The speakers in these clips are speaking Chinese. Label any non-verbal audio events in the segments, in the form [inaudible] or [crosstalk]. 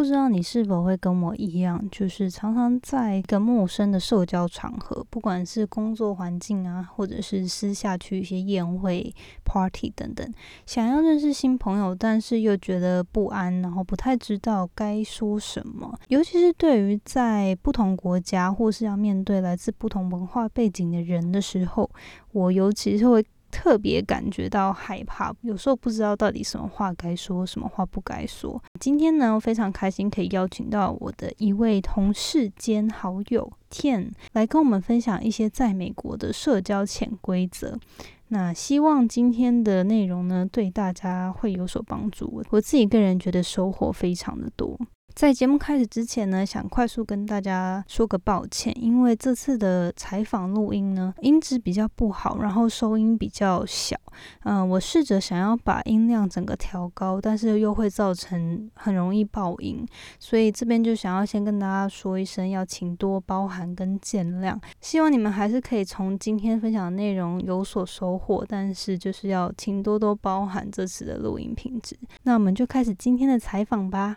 不知道你是否会跟我一样，就是常常在一个陌生的社交场合，不管是工作环境啊，或者是私下去一些宴会、party 等等，想要认识新朋友，但是又觉得不安，然后不太知道该说什么。尤其是对于在不同国家或是要面对来自不同文化背景的人的时候，我尤其是会。特别感觉到害怕，有时候不知道到底什么话该说，什么话不该说。今天呢，非常开心可以邀请到我的一位同事兼好友 Tian 来跟我们分享一些在美国的社交潜规则。那希望今天的内容呢，对大家会有所帮助。我自己个人觉得收获非常的多。在节目开始之前呢，想快速跟大家说个抱歉，因为这次的采访录音呢，音质比较不好，然后收音比较小。嗯，我试着想要把音量整个调高，但是又会造成很容易爆音，所以这边就想要先跟大家说一声，要请多包涵跟见谅。希望你们还是可以从今天分享的内容有所收获，但是就是要请多多包涵这次的录音品质。那我们就开始今天的采访吧。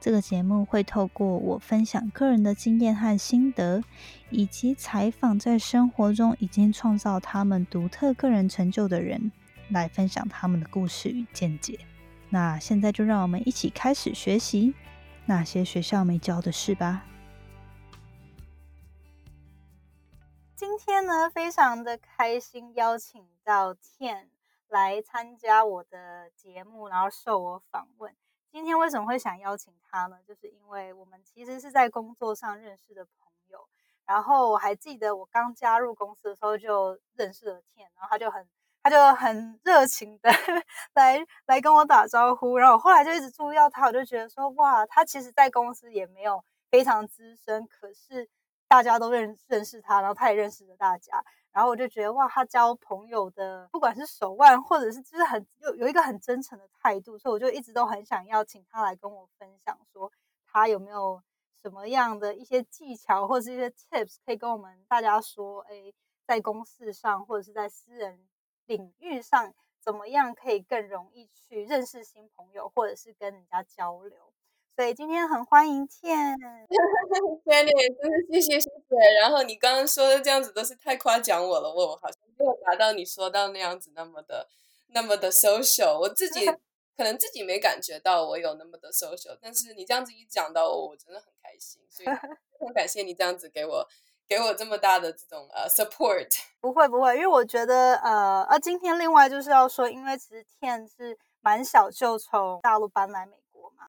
这个节目会透过我分享个人的经验和心得，以及采访在生活中已经创造他们独特个人成就的人，来分享他们的故事与见解。那现在就让我们一起开始学习那些学校没教的事吧。今天呢，非常的开心，邀请到 Tian 来参加我的节目，然后受我访问。今天为什么会想邀请他呢？就是因为我们其实是在工作上认识的朋友，然后我还记得我刚加入公司的时候就认识了天，然后他就很他就很热情的 [laughs] 来来跟我打招呼，然后我后来就一直注意到他，我就觉得说哇，他其实在公司也没有非常资深，可是大家都认认识他，然后他也认识了大家。然后我就觉得哇，他交朋友的不管是手腕，或者是就是很有有一个很真诚的态度，所以我就一直都很想要请他来跟我分享，说他有没有什么样的一些技巧或者是一些 tips 可以跟我们大家说，哎，在公事上或者是在私人领域上，怎么样可以更容易去认识新朋友，或者是跟人家交流。所以今天很欢迎 Tian，Tian [laughs] 真的谢谢谢谢。然后你刚刚说的这样子都是太夸奖我了，我好像没有达到你说到那样子那么的那么的 social。我自己 [laughs] 可能自己没感觉到我有那么的 social，但是你这样子一讲到我，我真的很开心。所以 [laughs] 很感谢你这样子给我给我这么大的这种呃 support。不会不会，因为我觉得呃呃，今天另外就是要说，因为其实 Tian 是蛮小就从大陆搬来美。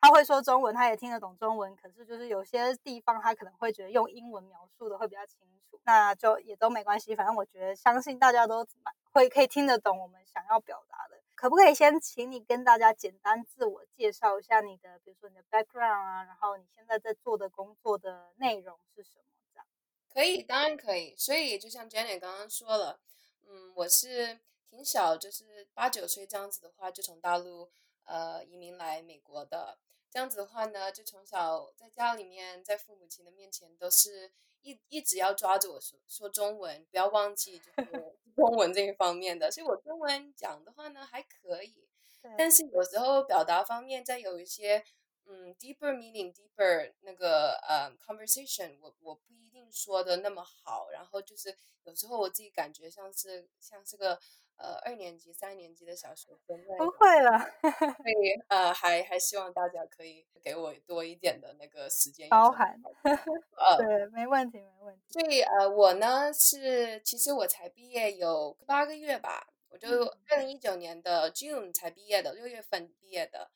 他会说中文，他也听得懂中文，可是就是有些地方他可能会觉得用英文描述的会比较清楚，那就也都没关系。反正我觉得相信大家都会可以听得懂我们想要表达的。可不可以先请你跟大家简单自我介绍一下你的，比如说你的 background 啊，然后你现在在做的工作的内容是什么？这样可以，当然可以。所以就像 Jenny 刚刚说了，嗯，我是挺小，就是八九岁这样子的话，就从大陆呃移民来美国的。这样子的话呢，就从小在家里面，在父母亲的面前，都是一一直要抓着我说说中文，不要忘记就是 [laughs] 中文这一方面的。所以我中文讲的话呢还可以，但是有时候表达方面在有一些嗯 deeper meaning deeper 那个呃 conversation，我我不一定说的那么好。然后就是有时候我自己感觉像是像是个。呃，二年级、三年级的小学生不会了，[laughs] 所以呃，还还希望大家可以给我多一点的那个时间包涵。[laughs] [laughs] 呃，对，没问题，没问题。所以呃，我呢是，其实我才毕业有八个月吧，我就二零一九年的 June 才毕业的，六月份毕业的。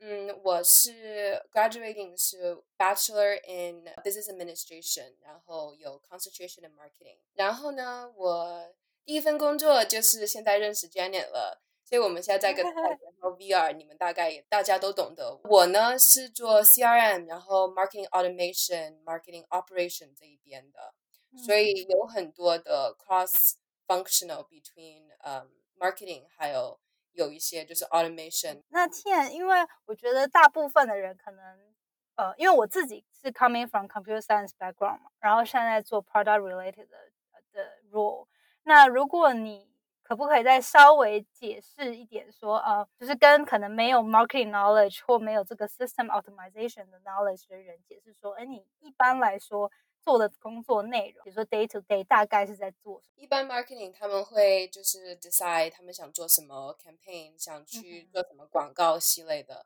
嗯，我是 graduating 是 Bachelor in Business Administration，然后有 Concentration in Marketing。然后呢，我。第一份工作就是现在认识 Janet 了，所以我们现在在跟然后 VR，你们大概也大家都懂得。我呢是做 CRM，然后 Marketing Automation、Marketing Operation 这一边的，所以有很多的 cross functional between 呃 marketing 还有有一些就是 automation。那 Tian，因为我觉得大部分的人可能呃，因为我自己是 coming from computer science background 嘛，然后现在做 product related 的的 role。那如果你可不可以再稍微解释一点，说呃，就是跟可能没有 marketing knowledge 或没有这个 system optimization 的 knowledge 的人解释说，哎，你一般来说做的工作内容，比如说 day to day 大概是在做什么？一般 marketing 他们会就是 decide 他们想做什么 campaign，想去做什么广告系类的。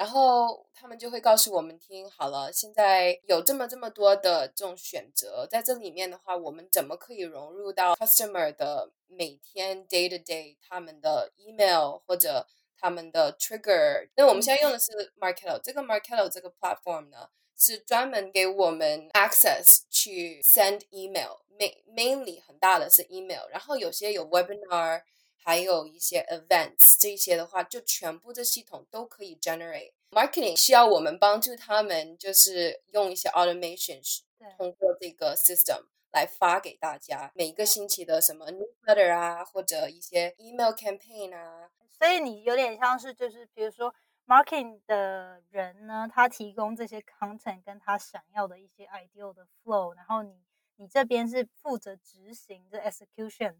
然后他们就会告诉我们听好了，现在有这么这么多的这种选择，在这里面的话，我们怎么可以融入到 customer 的每天 day to day 他们的 email 或者他们的 trigger？那我们现在用的是 Marketo，这个 Marketo 这个 platform 呢，是专门给我们 access 去 send email，main，mainly 很大的是 email，然后有些有 webinar。还有一些 events 这些的话，就全部的系统都可以 generate。Marketing 需要我们帮助他们，就是用一些 automation，通过这个 system 来发给大家每个星期的什么 newsletter 啊，或者一些 email campaign 啊。所以你有点像是就是比如说 marketing 的人呢，他提供这些 content 跟他想要的一些 ideal 的 flow，然后你你这边是负责执行这 execution，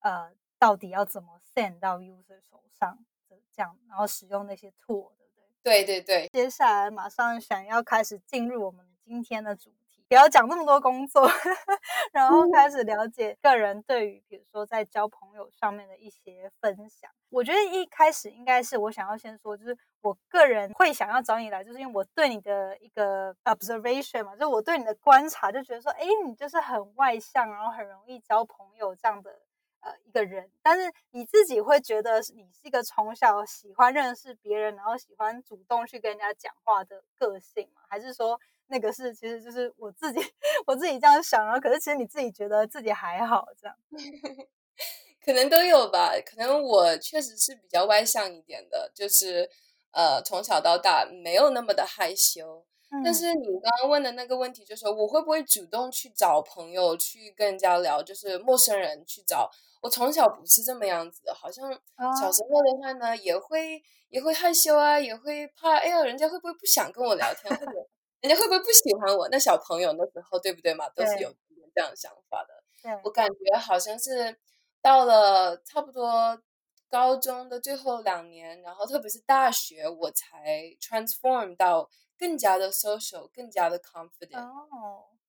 呃。到底要怎么 send 到 user 手上的这样，然后使用那些 tool，对不对？对对对。接下来马上想要开始进入我们今天的主题，不要讲那么多工作，[laughs] 然后开始了解个人对于比如说在交朋友上面的一些分享。我觉得一开始应该是我想要先说，就是我个人会想要找你来，就是因为我对你的一个 observation 嘛，就是我对你的观察，就觉得说，哎，你就是很外向，然后很容易交朋友这样的。呃，一个人，但是你自己会觉得是你是一个从小喜欢认识别人，然后喜欢主动去跟人家讲话的个性吗？还是说那个是其实就是我自己我自己这样想，然后可是其实你自己觉得自己还好这样？[laughs] 可能都有吧，可能我确实是比较外向一点的，就是呃从小到大没有那么的害羞。但是你刚刚问的那个问题，就是我会不会主动去找朋友去跟人家聊，就是陌生人去找。我从小不是这么样子的，好像小时候的话呢，也会也会害羞啊，也会怕，哎呀，人家会不会不想跟我聊天，或者 [laughs] 人家会不会不喜欢我？那小朋友那时候，对不对嘛？都是有这样想法的。我感觉好像是到了差不多高中的最后两年，然后特别是大学，我才 transform 到更加的 social，更加的 confident。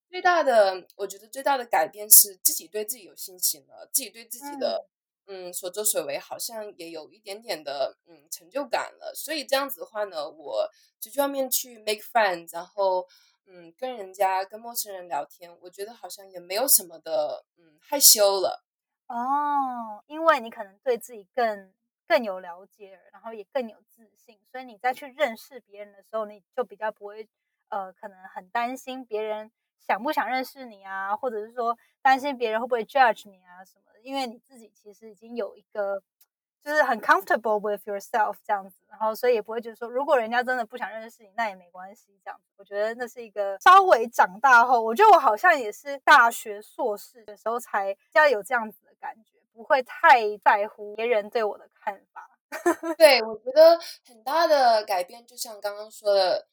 最大的，我觉得最大的改变是自己对自己有信心了，自己对自己的嗯所作所为好像也有一点点的嗯成就感了。所以这样子的话呢，我就去外面去 make friends，然后嗯跟人家跟陌生人聊天，我觉得好像也没有什么的嗯害羞了。哦，因为你可能对自己更更有了解，然后也更有自信，所以你再去认识别人的时候，你就比较不会呃可能很担心别人。想不想认识你啊？或者是说担心别人会不会 judge 你啊什么的？因为你自己其实已经有一个就是很 comfortable with yourself 这样子，然后所以也不会觉得说，如果人家真的不想认识你，那也没关系这样子。我觉得那是一个稍微长大后，我觉得我好像也是大学硕士的时候才较有这样子的感觉，不会太在乎别人对我的看法。[laughs] 对，我觉得很大的改变，就像刚刚说的。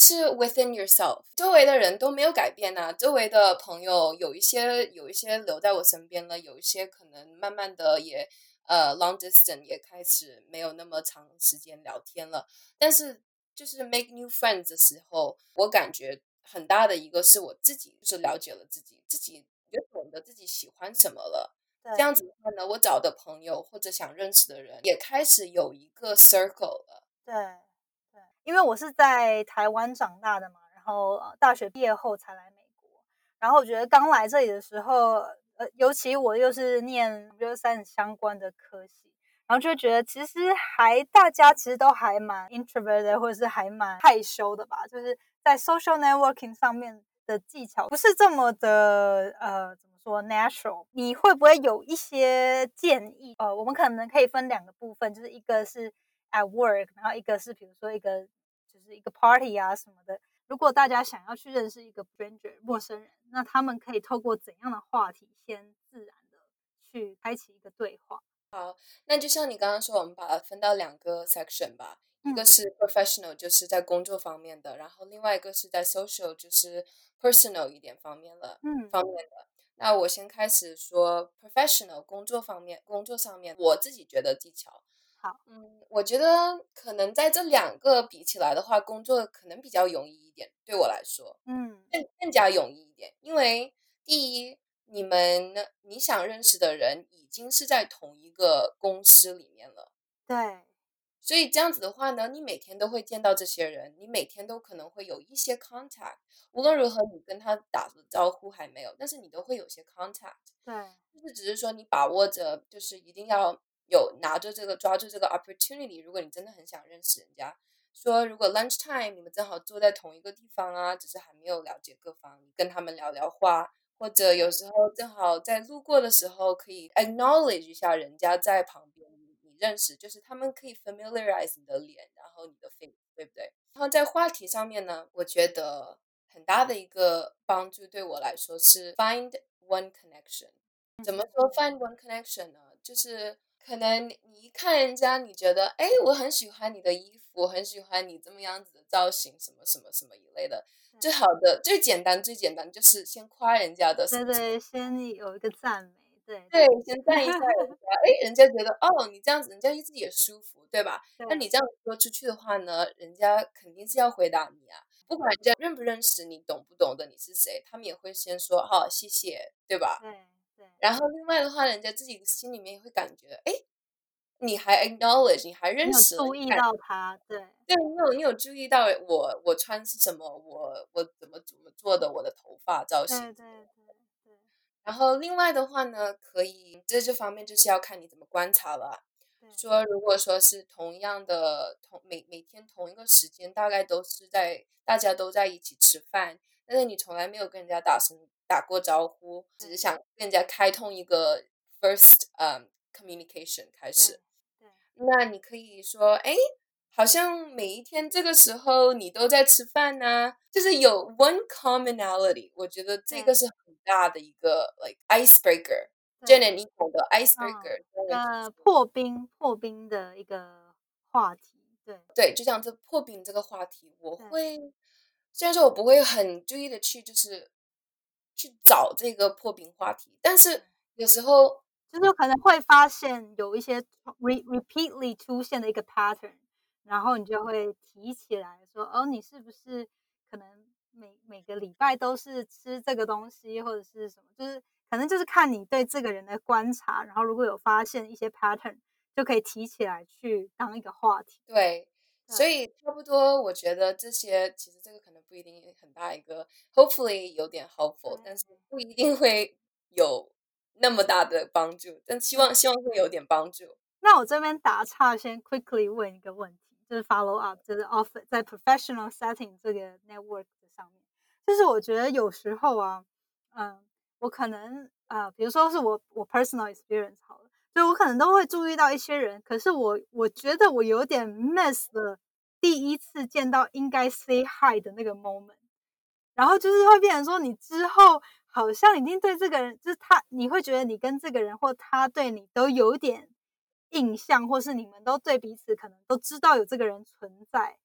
是 within yourself，周围的人都没有改变呐。周围的朋友有一些有一些留在我身边了，有一些可能慢慢的也呃 long distance 也开始没有那么长时间聊天了。但是就是 make new friends 的时候，我感觉很大的一个是我自己就是了解了自己，自己也懂得自己喜欢什么了。这样子的话呢，我找的朋友或者想认识的人也开始有一个 circle 了。对。因为我是在台湾长大的嘛，然后大学毕业后才来美国。然后我觉得刚来这里的时候，呃，尤其我又是念 real science 相关的科系，然后就觉得其实还大家其实都还蛮 introverted，或者是还蛮害羞的吧。就是在 social networking 上面的技巧不是这么的呃怎么。说 natural，你会不会有一些建议？呃，我们可能可以分两个部分，就是一个是 at work，然后一个是比如说一个就是一个 party 啊什么的。如果大家想要去认识一个 stranger 陌生人，那他们可以透过怎样的话题先自然的去开启一个对话？好，那就像你刚刚说，我们把它分到两个 section 吧，一个是 professional，就是在工作方面的，然后另外一个是在 social，就是 personal 一点方面了，嗯方面的。那我先开始说 professional 工作方面，工作上面我自己觉得技巧。好，嗯，我觉得可能在这两个比起来的话，工作可能比较容易一点，对我来说。嗯。更更加容易一点，因为第一，你们你想认识的人已经是在同一个公司里面了，对，所以这样子的话呢，你每天都会见到这些人，你每天都可能会有一些 contact，无论如何你跟他打了招呼还没有，但是你都会有些 contact，对，就是只是说你把握着，就是一定要有拿着这个抓住这个 opportunity，如果你真的很想认识人家。说，如果 lunch time 你们正好坐在同一个地方啊，只是还没有了解各方，你跟他们聊聊话，或者有时候正好在路过的时候，可以 acknowledge 一下人家在旁边，你你认识，就是他们可以 familiarize 你的脸，然后你的 face，对不对？然后在话题上面呢，我觉得很大的一个帮助对我来说是 find one connection。怎么说 find one connection 呢？就是可能你一看人家，你觉得哎，我很喜欢你的衣服，很喜欢你这么样子的造型，什么什么什么一类的。最好的、最简单、最简单就是先夸人家的对对，先有一个赞美，对对，先赞一下人家，哎，人家觉得哦，你这样子，人家自己也舒服，对吧？那你这样说出去的话呢，人家肯定是要回答你啊，不管人家认不认识你，懂不懂得你是谁，他们也会先说好、谢谢，对吧？对对，然后另外的话，人家自己心里面也会感觉，哎，你还 acknowledge，你还认识，注意到他，对。对你有你有注意到我我穿是什么，我我怎么怎么做的，我的头发造型对对对对，然后另外的话呢，可以在这方面就是要看你怎么观察了。说如果说是同样的同每每天同一个时间，大概都是在大家都在一起吃饭，但是你从来没有跟人家打声打过招呼，只是想跟人家开通一个 first 嗯、communication 开始。对那你可以说，哎，好像每一天这个时候你都在吃饭呢、就是有 one commonality，我觉得这个是很大的一个 like icebreaker。对 Jenny，你懂的 icebreaker？、呃，破冰破冰的一个话题，对对，就像这破冰这个话题，我会虽然说我不会很注意的去就是去找这个破冰话题，但是有时候就是可能会发现有一些 re repeatedly 出现的一个 pattern，然后你就会提起来说，哦，你是不是可能每每个礼拜都是吃这个东西，或者是什么，就是可能就是看你对这个人的观察，然后如果有发现一些 pattern，就可以提起来去当一个话题。对，所以差不多，我觉得这些其实这个可能不一定很大一个，hopefully 有点 helpful，但是不一定会有那么大的帮助，但希望希望会有点帮助。那我这边打岔，先 quickly 问一个问题，就是 follow up，就是 off 在 professional setting 这个 network 的上面，就是我觉得有时候啊，嗯，我可能呃，比如说是我我 personal experience 好了，所以我可能都会注意到一些人，可是我我觉得我有点 miss 了第一次见到应该 say hi 的那个 moment，然后就是会变成说你之后好像已经对这个人，就是他，你会觉得你跟这个人或他对你都有点印象，或是你们都对彼此可能都知道有这个人存在，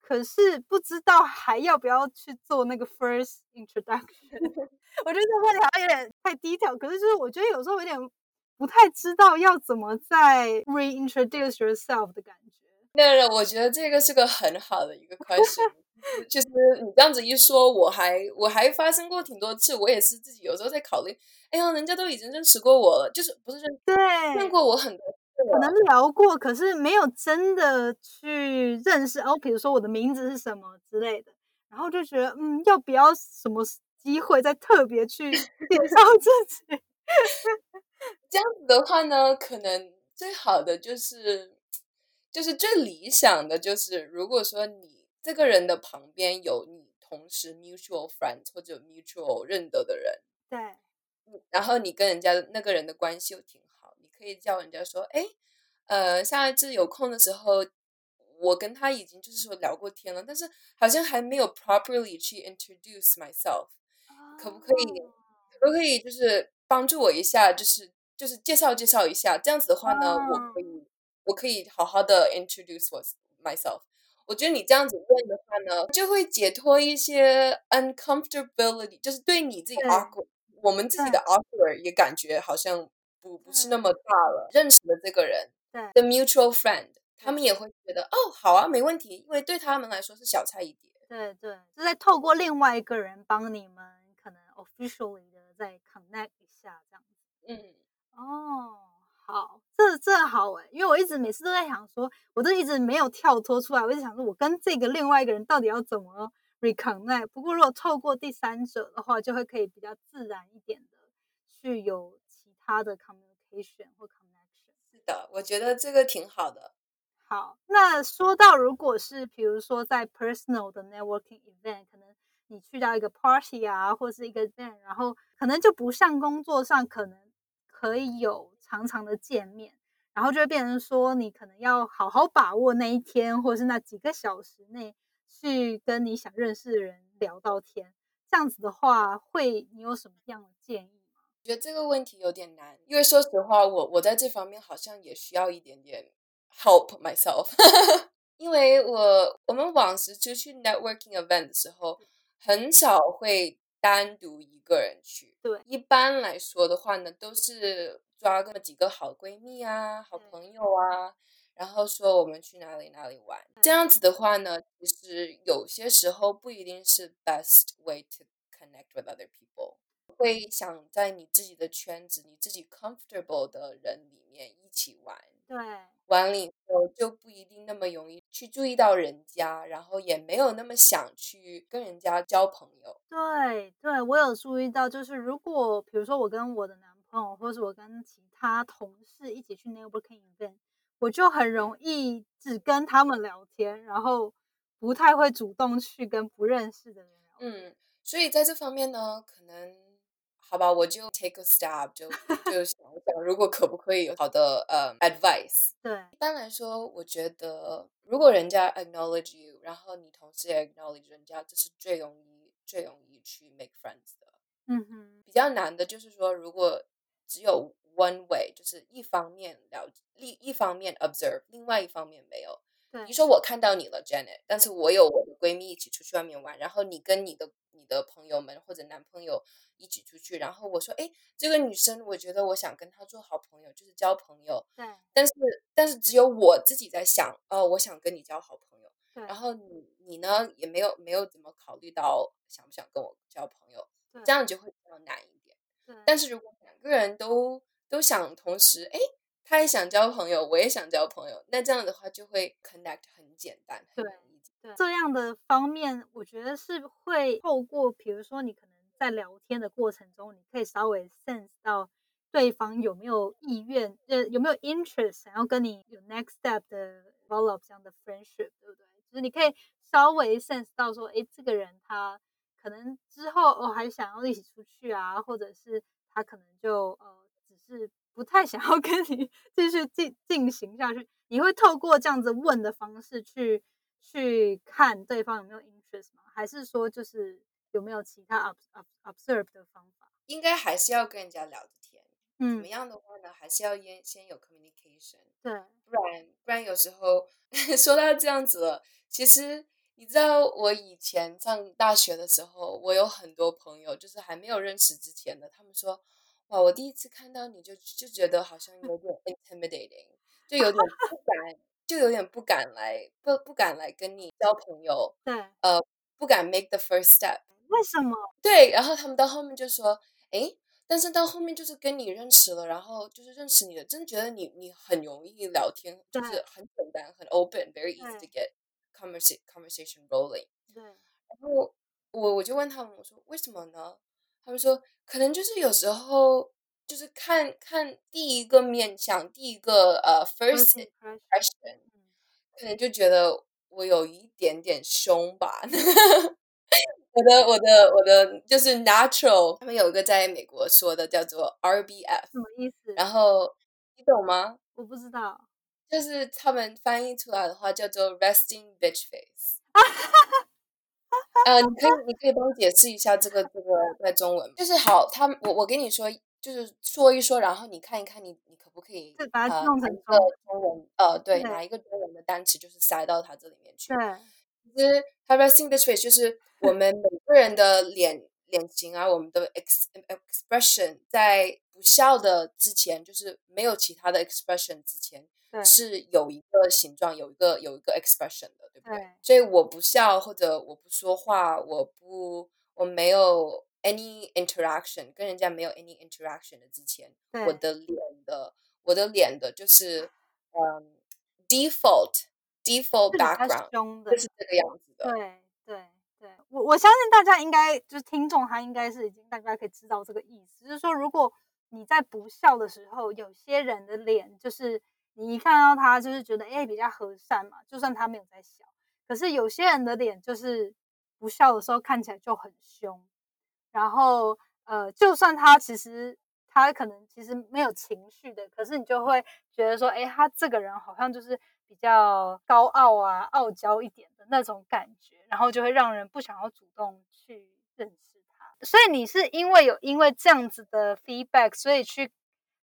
可是不知道还要不要去做那个 first introduction。[laughs] 我觉得这个问题好像有点太低调，可是就是我觉得有时候有点不太知道要怎么再 reintroduce yourself 的感觉。那我觉得这个是个很好的一个 question，就是你这样子一说，我还我还发生过挺多次，我也是自己有时候在考虑，哎呀，人家都已经认识过我了，就是不是认对，认过我很多次，可能聊过，可是没有真的去认识。哦，比如说我的名字是什么之类的，然后就觉得，嗯，要不要什么机会再特别去介绍自己？这样子的话呢，可能最好的就是，就是最理想的就是，如果说你这个人的旁边有你同时 mutual friends 或者 mutual 认得的人，对。然后你跟人家那个人的关系又挺好，你可以叫人家说，哎，呃，下一次有空的时候，我跟他已经就是说聊过天了，但是好像还没有 properly 去 introduce myself，可不可以？可不可以就是帮助我一下，就是就是介绍介绍一下，这样子的话呢，我可以我可以好好的 introduce 我 myself。我觉得你这样子问的话呢，就会解脱一些 uncomfortability，就是对你自己 awkward，我们自己的 awkward 也感觉好像不不是那么大了。认识的这个人对的 mutual friend，他们也会觉得哦，好啊，没问题，因为对他们来说是小菜一碟。对对，就在透过另外一个人帮你们可能 officially 的在 connect 一下这样子。嗯，哦，好，这这好哎，因为我一直每次都在想说，我都一直没有跳脱出来，我一直想说，我跟这个另外一个人到底要怎么 reconnect？不过如果透过第三者的话，就会可以比较自然一点的去有其他的 communication 或 connection。是的，我觉得这个挺好的。好，那说到如果是比如说在 personal 的 networking event，可能你去到一个 party 啊，或是一个 event，然后可能就不像工作上可能可以有常常的见面，然后就会变成说你可能要好好把握那一天，或是那几个小时内去跟你想认识的人聊到天。这样子的话，会你有什么样的建议吗？我觉得这个问题有点难，因为说实话，我我在这方面好像也需要一点点 help myself，[laughs] 因为我我们往时出去 networking event 的时候，很少会单独一个人去。对，一般来说的话呢，都是抓个几个好闺蜜啊、好朋友啊，然后说我们去哪里哪里玩。这样子的话呢，其实有些时候不一定是 best way to connect with other people。会想在你自己的圈子、你自己 comfortable 的人里面一起玩。对，玩了以后就不一定那么容易去注意到人家，然后也没有那么想去跟人家交朋友。对对，我有注意到，就是如果比如说我跟我的男朋友，或者我跟其他同事一起去 networking event，我就很容易只跟他们聊天，然后不太会主动去跟不认识的人聊天。嗯，所以在这方面呢，可能好吧，我就 take a step，就就想一想，如果可不可以有好的呃 advice。对一般来说，我觉得如果人家 acknowledge you，然后你同时也 acknowledge 人家，这是最容易最容易去 make friends 的。嗯哼，比较难的就是说，如果只有 one way，就是一方面了另一方面 observe，另外一方面没有。对比如说我看到你了，Janet，但是我有我的闺蜜一起出去外面玩，然后你跟你的你的朋友们或者男朋友一起出去，然后我说，哎，这个女生，我觉得我想跟她做好朋友，就是交朋友，对。但是但是只有我自己在想，哦，我想跟你交好朋友，对，然。后你你呢也没有没有怎么考虑到想不想跟我交朋友，这样就会比较难一点。对。但是如果两个人都都想同时，哎，他也想交朋友，我也想交朋友，那这样的话就会 connect 很简单，很对这样的方面，我觉得是会透过，比如说你可能在聊天的过程中，你可以稍微 sense 到对方有没有意愿，呃，有没有 interest 想要跟你有 next step 的 develop 这样的 friendship，对不对？就是你可以稍微 sense 到说，诶，这个人他可能之后哦还想要一起出去啊，或者是他可能就呃只是不太想要跟你继续进进行下去，你会透过这样子问的方式去去看对方有没有 interest 吗？还是说就是有没有其他 ob ob observe 的方法？应该还是要跟人家聊着天，怎么嗯，样的话呢，还是要先先有 communication，对不然不然有时候 [laughs] 说到这样子了，其实你知道我以前上大学的时候，我有很多朋友，就是还没有认识之前的，他们说，哇，我第一次看到你就就觉得好像有点 [laughs] intimidating，就有点不敢，就有点不敢来，不不敢来跟你交朋友，对，呃，不敢 make the first step。为什么？对，然后他们到后面就说，诶，但是到后面就是跟你认识了，然后就是认识你了，真的觉得你你很容易聊天，就是很简单，很 open，very easy to get conversation conversation rolling。对然后我我就问他们，我说为什么呢？他们说可能就是有时候就是看看第一个面相，第一个呃 first 嗯，可能就觉得我有一点点凶吧。[laughs] 我的我的我的就是 natural，他们有一个在美国说的叫做 RBF，什么意思？然后你懂吗？我不知道。就是他们翻译出来的话叫做 resting bitch face。[laughs] 呃，你可以你可以帮我解释一下这个这个在中文，就是好，他我我跟你说，就是说一说，然后你看一看，你你可不可以把它弄成一个中文？呃，对，拿一个中文的单词，就是塞到它这里面去。对，其实 resting bitch face 就是我们每个人的脸脸型啊，我们的 ex expression 在不笑的之前，就是没有其他的 expression 之前。是有一个形状，有一个有一个 expression 的，对不对？所以我不笑或者我不说话，我不我没有 any interaction，跟人家没有 any interaction 的之前，我的脸的我的脸的就是嗯 default default background 就是这个样子的。对对对，我我相信大家应该就是听众，他应该是已经大家可以知道这个意思，就是说如果你在不笑的时候，有些人的脸就是。你一看到他，就是觉得哎比较和善嘛，就算他没有在笑。可是有些人的脸就是不笑的时候看起来就很凶，然后呃，就算他其实他可能其实没有情绪的，可是你就会觉得说，哎，他这个人好像就是比较高傲啊、傲娇一点的那种感觉，然后就会让人不想要主动去认识他。所以你是因为有因为这样子的 feedback，所以去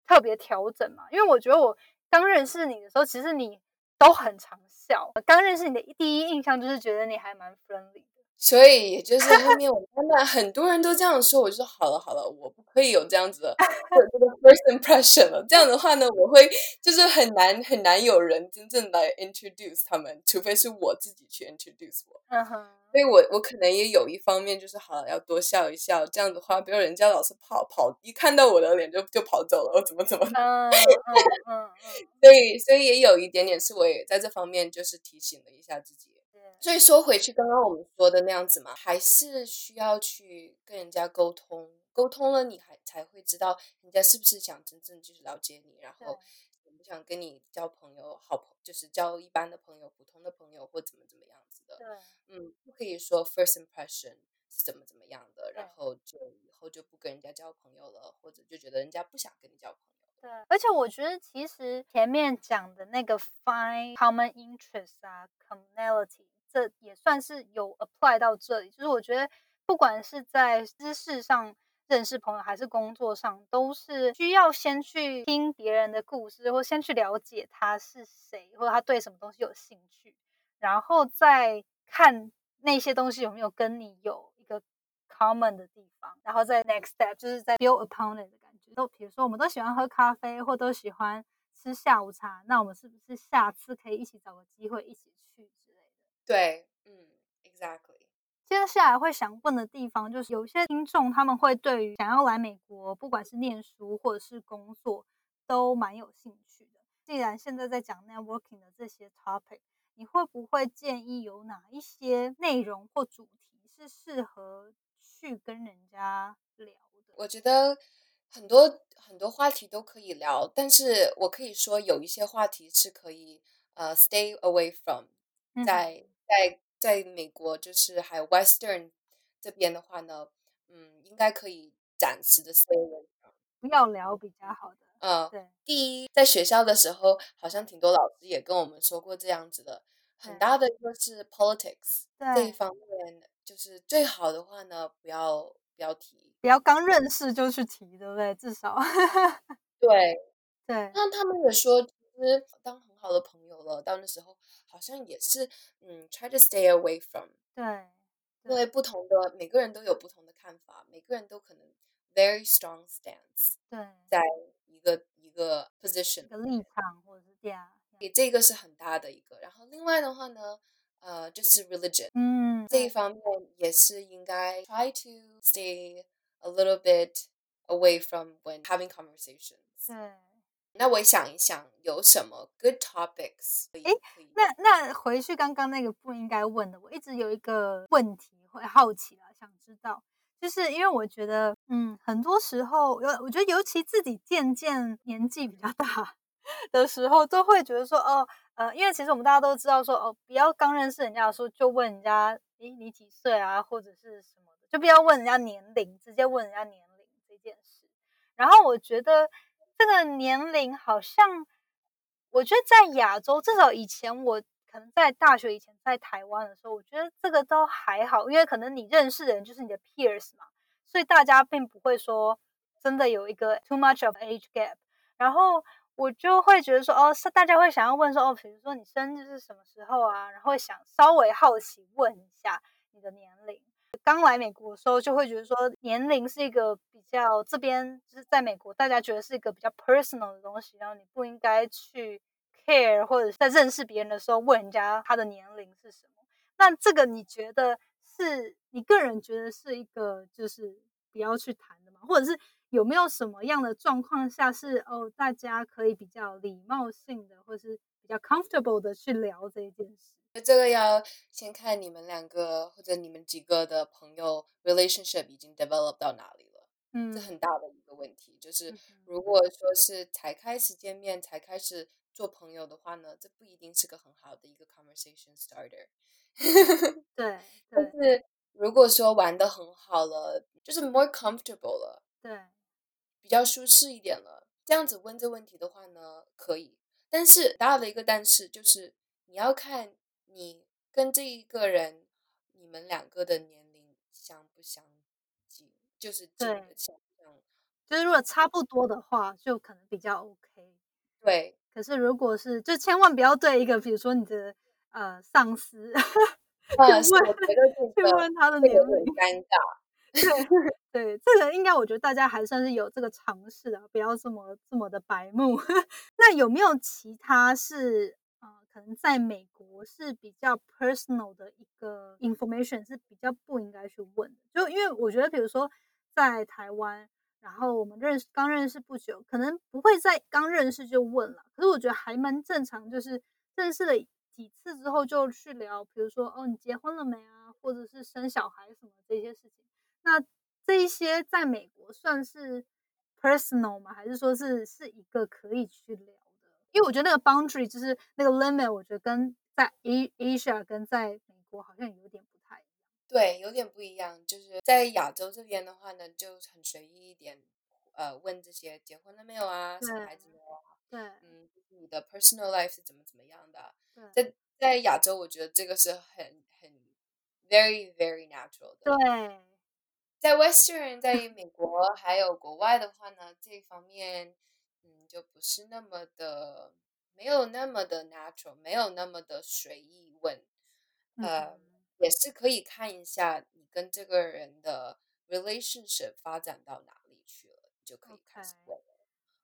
特别调整嘛？因为我觉得我。刚认识你的时候，其实你都很常笑。刚认识你的第一印象就是觉得你还蛮 friendly，所以也就是后面我看到很多人都这样说，我就说好了好了，我不可以有这样子的这个 [laughs] first impression 了。这样的话呢，我会就是很难很难有人真正来 introduce 他们，除非是我自己去 introduce 我。嗯哼。所以我我可能也有一方面就是好了，要多笑一笑。这样的话，不要人家老是跑跑，一看到我的脸就就跑走了，我怎么怎么？嗯嗯嗯。[laughs] 所以所以也有一点点是我也在这方面就是提醒了一下自己。所以说回去刚刚我们说的那样子嘛，还是需要去跟人家沟通，沟通了你还才会知道人家是不是想真正就是了解你，然后想不想跟你交朋友，好朋就是交一般的朋友、普通的朋友或怎么怎么样子的。对。嗯，不可以说 first impression 是怎么怎么样的，然后就以后就不跟人家交朋友了，或者就觉得人家不想跟你交朋友。对，而且我觉得其实前面讲的那个 find common interest 啊，commonality，这也算是有 apply 到这里。就是我觉得不管是在知识上认识朋友，还是工作上，都是需要先去听别人的故事，或先去了解他是谁，或者他对什么东西有兴趣，然后再。看那些东西有没有跟你有一个 common 的地方，然后在 next step 就是在 build upon it 的感觉。就比如说，我们都喜欢喝咖啡，或都喜欢吃下午茶，那我们是不是下次可以一起找个机会一起去？对，嗯，exactly。接下来会想问的地方就是，有些听众他们会对于想要来美国，不管是念书或者是工作，都蛮有兴趣的。既然现在在讲 networking 的这些 topic。你会不会建议有哪一些内容或主题是适合去跟人家聊的？我觉得很多很多话题都可以聊，但是我可以说有一些话题是可以呃 stay away from。在在在美国，就是还有 Western 这边的话呢，嗯，应该可以暂时的 stay 不要聊比较好的。嗯，对。第一，在学校的时候，好像挺多老师也跟我们说过这样子的。很大的一个是 politics 这一方面，就是最好的话呢，不要不要提，不要刚认识就去提，对不对？至少，对 [laughs] 对。那他们也说，其实当很好的朋友了，到那时候好像也是，嗯，try to stay away from。对，因为不同的每个人都有不同的看法，每个人都可能 very strong stance。对，在一个一个 position，一个立场或者是这样。给这个是很大的一个，然后另外的话呢，呃，就是 religion，嗯，这一方面也是应该 try to stay a little bit away from when having conversations。对， 那我想一想，有什么 good topics？哎，那那回去刚刚那个不应该问的，我一直有一个问题会好奇啊，想知道，就是因为我觉得，嗯，很多时候尤，我觉得尤其自己渐渐年纪比较大。[laughs] 的时候都会觉得说哦，呃，因为其实我们大家都知道说，哦，不要刚认识人家的时候就问人家，诶，你几岁啊，或者是什么的，就不要问人家年龄，直接问人家年龄这件事。然后我觉得这个年龄好像，我觉得在亚洲，至少以前我可能在大学以前在台湾的时候，我觉得这个都还好，因为可能你认识的人就是你的 peers 嘛，所以大家并不会说真的有一个 too much of age gap。然后我就会觉得说，哦，是大家会想要问说，哦，比如说你生日是什么时候啊？然后想稍微好奇问一下你的年龄。刚来美国的时候，就会觉得说年龄是一个比较这边就是在美国，大家觉得是一个比较 personal 的东西，然后你不应该去 care 或者在认识别人的时候问人家他的年龄是什么。那这个你觉得是你个人觉得是一个就是不要去谈的吗？或者是有没有什么样的状况下是哦大家可以比较礼貌性的，或是比较 comfortable 的去聊这一件事？这个要先看你们两个或者你们几个的朋友 relationship 已经 develop 到哪里了，嗯，这很大的一个问题。就是如果说是才开始见面、才开始做朋友的话呢，这不一定是个很好的一个 conversation starter。[laughs] 对，但是如果说玩的很好了，就是 more comfortable 了，对，比较舒适一点了，这样子问这问题的话呢，可以。但是大的一个但是就是你要看。你跟这一个人，你们两个的年龄相不相近？就是近的相像，就是如果差不多的话，就可能比较 OK。对，可是如果是，就千万不要对一个，比如说你的呃上司，[laughs] 去问，去问他的年龄，尴尬。对 [laughs] 对，这个应该我觉得大家还算是有这个尝试的，不要这么这么的白目。[laughs] 那有没有其他是？可能在美国是比较 personal 的一个 information 是比较不应该去问的，就因为我觉得，比如说在台湾，然后我们认识刚认识不久，可能不会在刚认识就问了。可是我觉得还蛮正常，就是认识了几次之后就去聊，比如说哦，你结婚了没啊，或者是生小孩什么这些事情。那这一些在美国算是 personal 吗？还是说是是一个可以去聊？因为我觉得那个 boundary 就是那个 limit，我觉得跟在 A Asia 跟在美国好像有点不太一样。对，有点不一样。就是在亚洲这边的话呢，就很随意一点，呃，问这些结婚了没有啊，生孩子没有啊？对，嗯，你的 personal life 是怎么怎么样的？在在亚洲，我觉得这个是很很 very very natural 的。对，在 Western，在美国还有国外的话呢，这方面。嗯，就不是那么的，没有那么的 natural，没有那么的随意问，呃，也是可以看一下你跟这个人的 relationship 发展到哪里去了，就可以开始问了。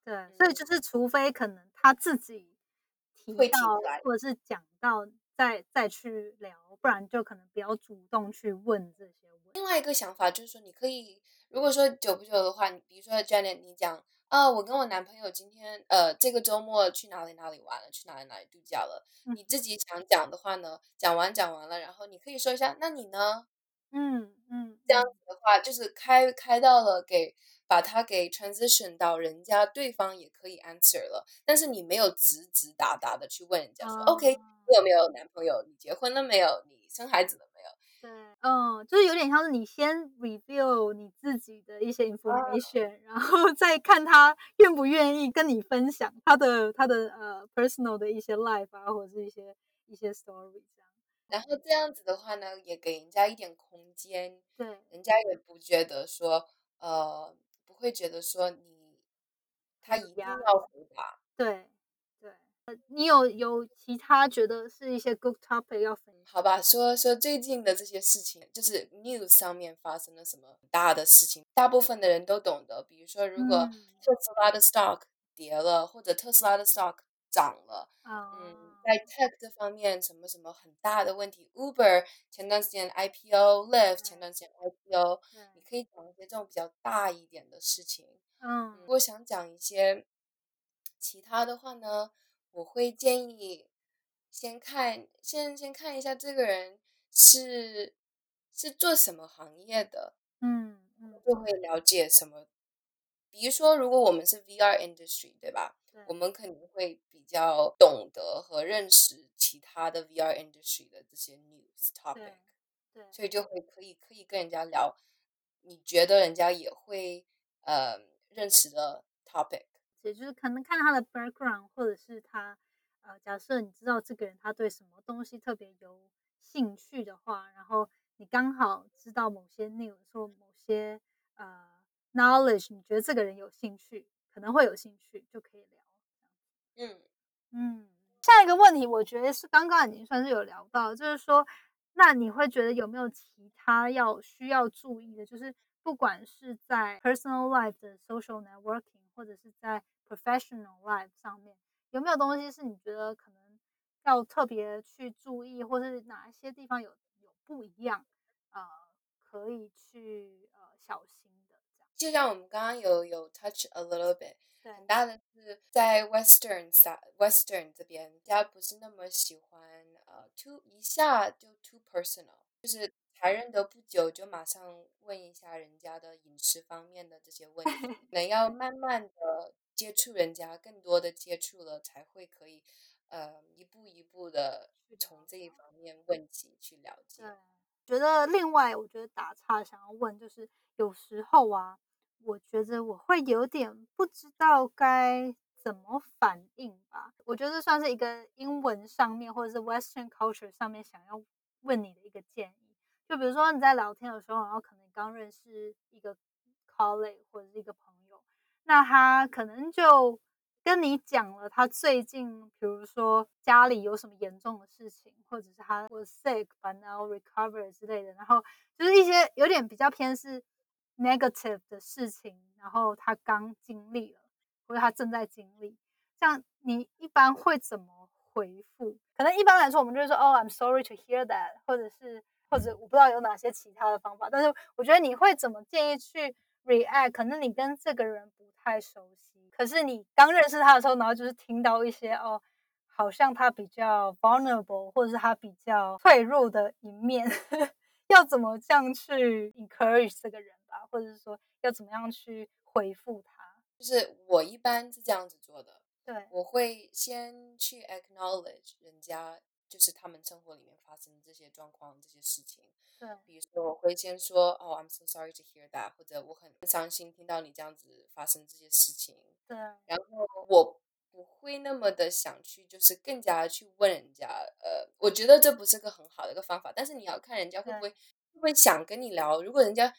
对，所以就是除非可能他自己提到，或者是讲到，再再去聊，不然就可能不要主动去问这些问。另外一个想法就是说，你可以，如果说久不久的话，你比如说 Janet，你讲。啊，我跟我男朋友今天呃，这个周末去哪里哪里玩了，去哪里哪里度假了。你自己想讲的话呢，讲完讲完了，然后你可以说一下，那你呢？嗯嗯，这样子的话，就是开开到了给把它给 transition 到人家对方也可以 answer 了，但是你没有直直达达的去问人家说，OK，你有没有男朋友？你结婚了没有？你生孩子了？对，嗯，就是有点像是你先 review 你自己的一些 information，[laughs] 然后再看他愿不愿意跟你分享他的他的呃 personal 的一些 life 啊，或者是一些一些 story 这样。然后这样子的话呢，也给人家一点空间，对，人家也不觉得说呃，不会觉得说你他一定要回答，对。你有有其他觉得是一些 good topic 要分？好吧，说说最近的这些事情，就是 news 上面发生了什么大的事情，大部分的人都懂得。比如说，如果特斯拉的 stock 跌了，或者特斯拉的 stock 涨了，嗯，在 tech 这方面什么什么很大的问题，Uber 前段时间 IPO，Lyft 前段时间 IPO，你可以讲一些这种比较大一点的事情。嗯，如果想讲一些其他的话呢？我会建议先看，先先看一下这个人是是做什么行业的，嗯嗯，就会了解什么。比如说，如果我们是 VR industry，对吧？我们肯定会比较懂得和认识其他的 VR industry 的这些 news topic，对，所以就会可以可以跟人家聊，你觉得人家也会呃认识的 topic，也就是可能看他的 background，或者是他呃，假设你知道这个人他对什么东西特别有兴趣的话，然后你刚好知道某些 news 或某些呃 knowledge，你觉得这个人有兴趣，可能会有兴趣，就可以聊。嗯嗯，下一个问题，我觉得是刚刚已经算是有聊到，就是说，那你会觉得有没有其他要需要注意的？就是不管是在 personal life 的 social networking，或者是在 professional life 上面，有没有东西是你觉得可能要特别去注意，或是哪一些地方有有不一样，呃，可以去呃小心的这样？就像我们刚刚有有 touch a little bit。很大的是在 Western Western 这边，大家不是那么喜欢呃 too 一下就 too personal，就是才认得不久就马上问一下人家的饮食方面的这些问题，可能要 [laughs] 慢慢的接触人家，更多的接触了才会可以呃一步一步的从这一方面问起去了解。对，觉得另外我觉得打岔想要问就是有时候啊。我觉得我会有点不知道该怎么反应吧。我觉得算是一个英文上面或者是 Western culture 上面想要问你的一个建议。就比如说你在聊天的时候，然后可能刚认识一个 colleague 或者是一个朋友，那他可能就跟你讲了他最近，比如说家里有什么严重的事情，或者是他 was sick but now recover 之类的，然后就是一些有点比较偏是。negative 的事情，然后他刚经历了，或者他正在经历，像你一般会怎么回复？可能一般来说，我们就会说，哦，I'm sorry to hear that，或者是，或者我不知道有哪些其他的方法。但是我觉得你会怎么建议去 react？可能你跟这个人不太熟悉，可是你刚认识他的时候，然后就是听到一些，哦，好像他比较 vulnerable，或者是他比较脆弱的一面，[laughs] 要怎么这样去 encourage 这个人吧？或者是说要怎么样去回复他？就是我一般是这样子做的，对，我会先去 acknowledge 人家，就是他们生活里面发生的这些状况、这些事情。对，比如说我会先说，哦，I'm so sorry to hear that，或者我很伤心听到你这样子发生这些事情。对，然后我不会那么的想去，就是更加去问人家，呃，我觉得这不是个很好的一个方法。但是你要看人家会不会会不会想跟你聊，如果人家。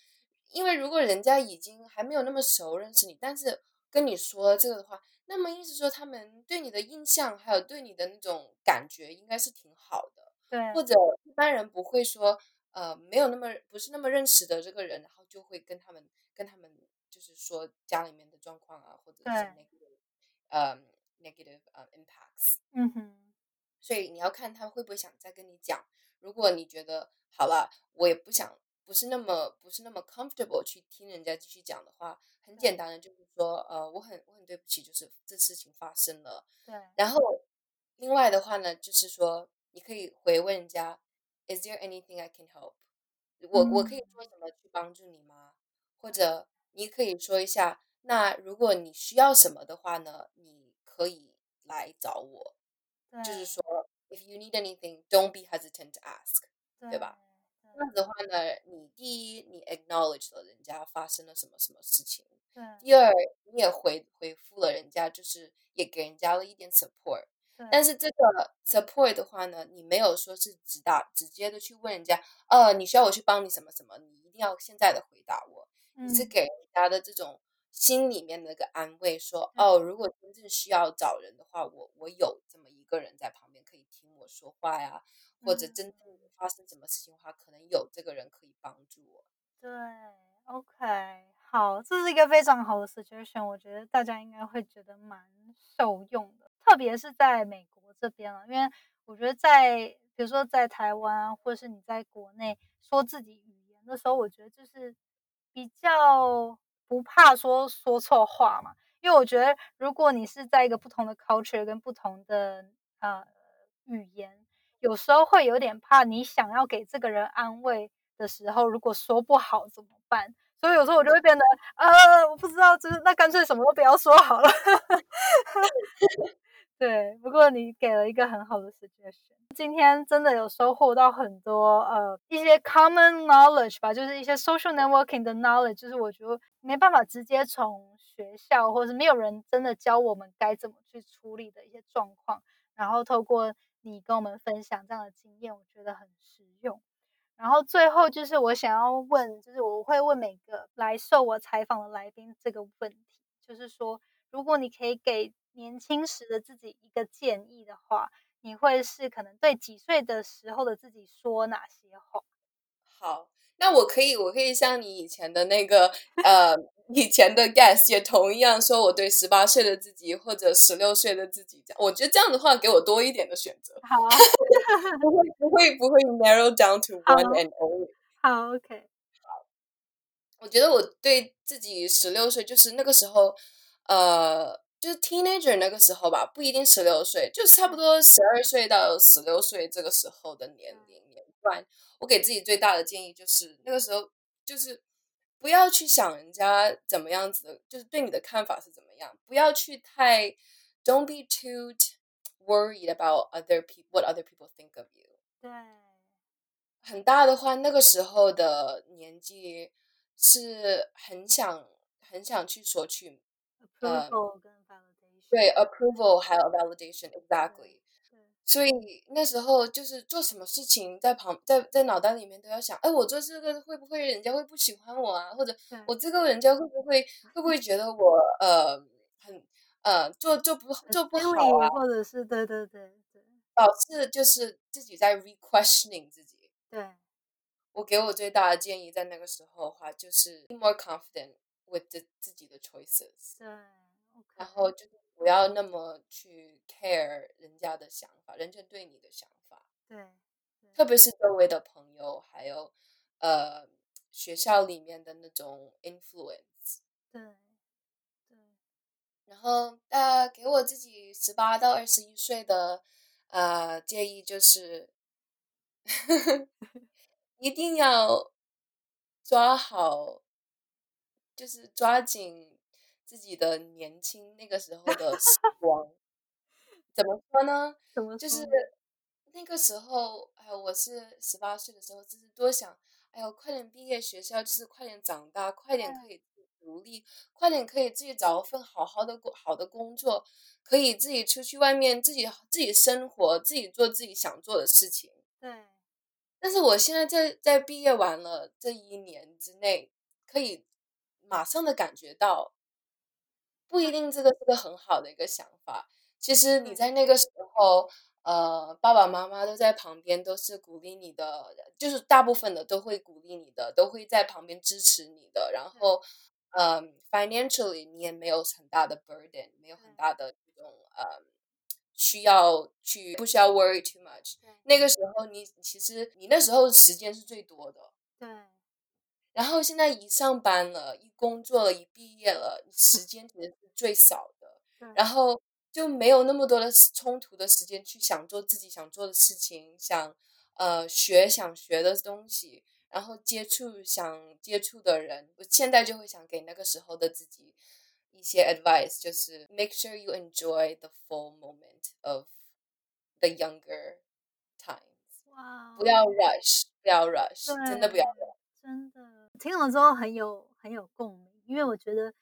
因为如果人家已经还没有那么熟认识你，但是跟你说这个的话，那么意思说他们对你的印象还有对你的那种感觉应该是挺好的，对。或者一般人不会说，呃，没有那么不是那么认识的这个人，然后就会跟他们跟他们就是说家里面的状况啊，或者是那个呃 negative 呃 impacts，嗯哼。所以你要看他会不会想再跟你讲。如果你觉得好了，我也不想。不是那么不是那么 comfortable 去听人家继续讲的话，很简单的就是说，呃，我很我很对不起，就是这事情发生了。对。然后另外的话呢，就是说你可以回问人家，Is there anything I can help？我我可以说什么去帮助你吗？或者你可以说一下，那如果你需要什么的话呢，你可以来找我。就是说，If you need anything, don't be hesitant to ask，对吧？这样子的话呢，你第一，你 acknowledge 了人家发生了什么什么事情；第二，你也回回复了人家，就是也给人家了一点 support。但是这个 support 的话呢，你没有说是直打直接的去问人家，呃，你需要我去帮你什么什么，你一定要现在的回答我。你是给人家的这种心里面的一个安慰，说哦，如果真正需要找人的话，我我有这么一个人在旁边可以听我说话呀，或者真正。发生什么事情的话，可能有这个人可以帮助我。对，OK，好，这是一个非常好的 suggestion，我觉得大家应该会觉得蛮受用的，特别是在美国这边了，因为我觉得在比如说在台湾，啊或者是你在国内说自己语言的时候，我觉得就是比较不怕说说错话嘛，因为我觉得如果你是在一个不同的 culture 跟不同的呃语言。有时候会有点怕，你想要给这个人安慰的时候，如果说不好怎么办？所以有时候我就会变得，呃，我不知道，就是那干脆什么都不要说好了。[laughs] 对，不过你给了一个很好的 suggestion。今天真的有收获到很多呃一些 common knowledge 吧，就是一些 social networking 的 knowledge，就是我觉得没办法直接从学校或者是没有人真的教我们该怎么去处理的一些状况，然后透过你跟我们分享这样的经验，我觉得很实用。然后最后就是我想要问，就是我会问每个来受我采访的来宾这个问题，就是说，如果你可以给年轻时的自己一个建议的话。你会是可能对几岁的时候的自己说哪些话？好，那我可以，我可以像你以前的那个呃，以前的 guest 也同样说，我对十八岁的自己或者十六岁的自己讲，我觉得这样的话给我多一点的选择。[laughs] 好，不会不会不 [laughs] 会 narrow down to one and only。好，OK。好，我觉得我对自己十六岁就是那个时候，呃。就是 teenager 那个时候吧，不一定十六岁，就是差不多十二岁到十六岁这个时候的年龄年段。我给自己最大的建议就是，那个时候就是不要去想人家怎么样子的，就是对你的看法是怎么样，不要去太 don't be too worried about other people what other people think of you。对，很大的话，那个时候的年纪是很想很想去索取呃。对，approval 还有 validation，exactly。所以那时候就是做什么事情，在旁在在脑袋里面都要想，哎，我做这个会不会人家会不喜欢我啊？或者我这个人家会不会会不会觉得我呃很呃做做不做不好啊？或者是对对对对，导致就是自己在 re-questioning 自己。对，我给我最大的建议在那个时候的话，就是 be more confident with 自己的 choices。对，然后就。不要那么去 care 人家的想法，人家对你的想法，对，特别是周围的朋友，还有呃学校里面的那种 influence，对，对。然后呃，给我自己十八到二十一岁的呃建议就是，[laughs] 一定要抓好，就是抓紧。自己的年轻那个时候的时光，怎么说呢？怎么就是那个时候，哎呦，我是十八岁的时候，就是多想，哎呦，快点毕业学校，就是快点长大，快点可以独立，快点可以自己找一份好好的工好的工作，可以自己出去外面自己自己生活，自己做自己想做的事情。对。但是我现在在在毕业完了这一年之内，可以马上的感觉到。不一定，这个是个很好的一个想法。其实你在那个时候，呃，爸爸妈妈都在旁边，都是鼓励你的，就是大部分的都会鼓励你的，都会在旁边支持你的。然后，嗯，financially 你也没有很大的 burden，没有很大的这种呃需要去，不需要 worry too much。那个时候，你其实你那时候时间是最多的。对。然后现在一上班了，一工作了，一毕业了，时间其实是最少的。然后就没有那么多的冲突的时间去想做自己想做的事情，想呃学想学的东西，然后接触想接触的人。我现在就会想给那个时候的自己一些 advice，就是 make sure you enjoy the full moment of the younger times。哇！不要 rush，不要 rush，真的不要 rush，。真的听了之后很有很有共鸣，因为我觉得，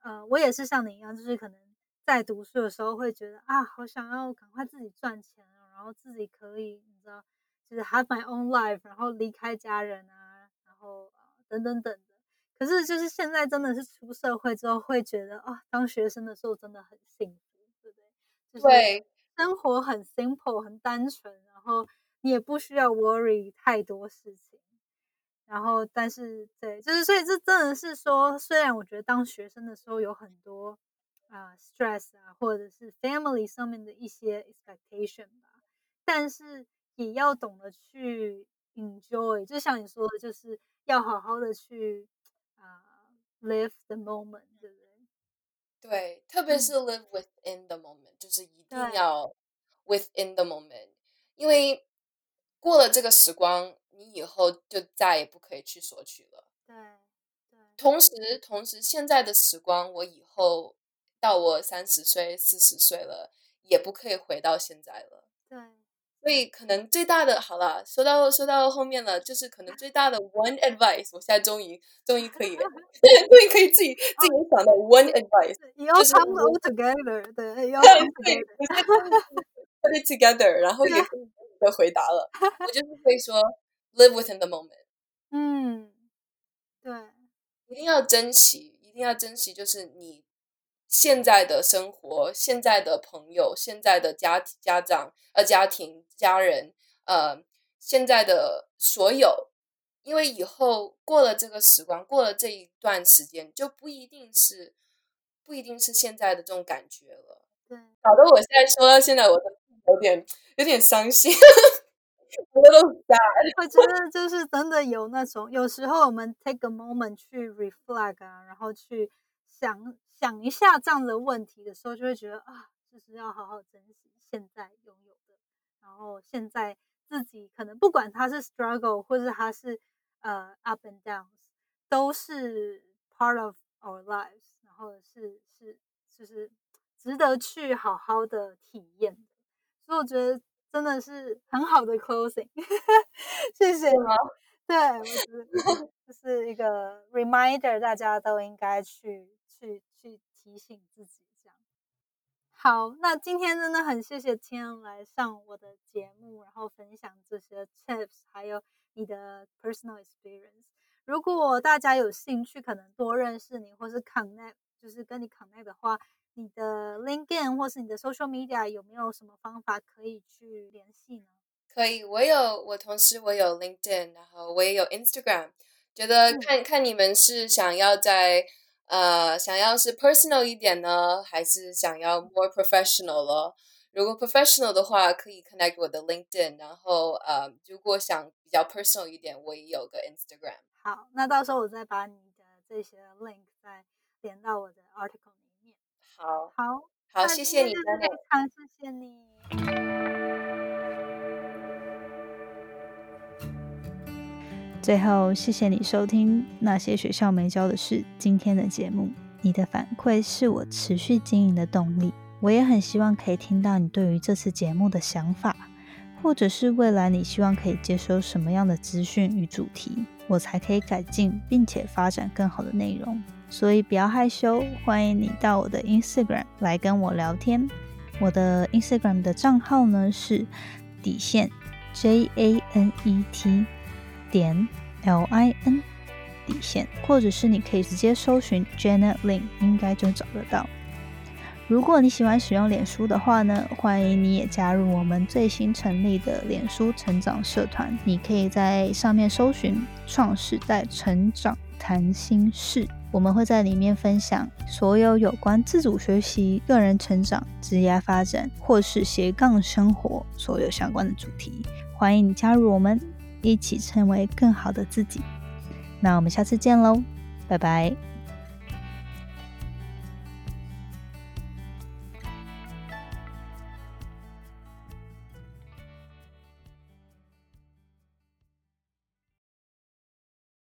呃，我也是像你一样，就是可能在读书的时候会觉得啊，好想要赶快自己赚钱然后自己可以，你知道，就是 have my own life，然后离开家人啊，然后啊等等等的。可是就是现在真的是出社会之后，会觉得啊，当学生的时候真的很幸福，对不对？就是生活很 simple，很单纯，然后你也不需要 worry 太多事情。然后，但是，对，就是，所以这真的是说，虽然我觉得当学生的时候有很多啊 stress 啊，或者是 family 上面的一些 expectation 吧，但是也要懂得去 enjoy，就像你说的，就是要好好的去啊 live the moment，对不对？对，特别是 live within the moment，就是一定要 within the moment，因为过了这个时光。你以后就再也不可以去索取了。对，对，同时，同时现在的时光，我以后到我三十岁、四十岁了，也不可以回到现在了。对，所以可能最大的，好了，说到说到后面了，就是可能最大的 one advice，我现在终于终于可以 [laughs] [laughs] 终于可以自己自己想到 one advice，就是 come 我 all together，对，以后 come [laughs] 对 put it together，然后也可以的回答了。我就是会说 live within the moment，[laughs] 嗯，对，一定要珍惜，一定要珍惜，就是你现在的生活、现在的朋友、现在的家家长、呃家庭、家人，呃现在的所有，因为以后过了这个时光，过了这一段时间，就不一定是不一定是现在的这种感觉了。对，搞得我现在说到现在，我都有点有点伤心。[laughs] 我觉得就是真的有那种，有时候我们 take a moment 去 reflect 啊，然后去想想一下这样的问题的时候，就会觉得啊，就是要好好珍惜现在拥有的，然后现在自己可能不管他是 struggle 或者他是呃 up and downs，都是 part of our lives，然后是是就是值得去好好的体验的，所以我觉得真的是很好的 closing，[laughs] 谢谢你。吗？对，我觉得 [laughs] 这是一个 reminder，大家都应该去去去提醒自己这样。好，那今天真的很谢谢天恩来上我的节目，然后分享这些 tips，还有你的 personal experience。如果大家有兴趣，可能多认识你，或是 connect，就是跟你 connect 的话，你的 LinkedIn 或是你的 social media 有没有什么方法可以去联系呢？可以，我有我同时我有 LinkedIn，然后我也有 Instagram。觉得嗯看看你们是想要在呃想要是 personal 一点呢，还是想要 more professional 了？如果 professional 的话，可以 connect 我的 LinkedIn，然后呃，如果想比较 personal 一点，我也有个 Instagram。好，那到时候我再把你的这些 link 再连到我的 article。好，好，好，谢谢你今天就是非。常谢谢你。最后，谢谢你收听那些学校没教的事今天的节目。你的反馈是我持续经营的动力。我也很希望可以听到你对于这次节目的想法，或者是未来你希望可以接收什么样的资讯与主题，我才可以改进并且发展更好的内容。所以不要害羞，欢迎你到我的 Instagram 来跟我聊天。我的 Instagram 的账号呢是底线 J A N E T 点 L I N 底线，或者是你可以直接搜寻 Janet Lin，应该就找得到。如果你喜欢使用脸书的话呢，欢迎你也加入我们最新成立的脸书成长社团。你可以在上面搜寻“创时代成长谈心事”，我们会在里面分享所有有关自主学习、个人成长、职业发展或是斜杠生活所有相关的主题。欢迎你加入我们，一起成为更好的自己。那我们下次见喽，拜拜。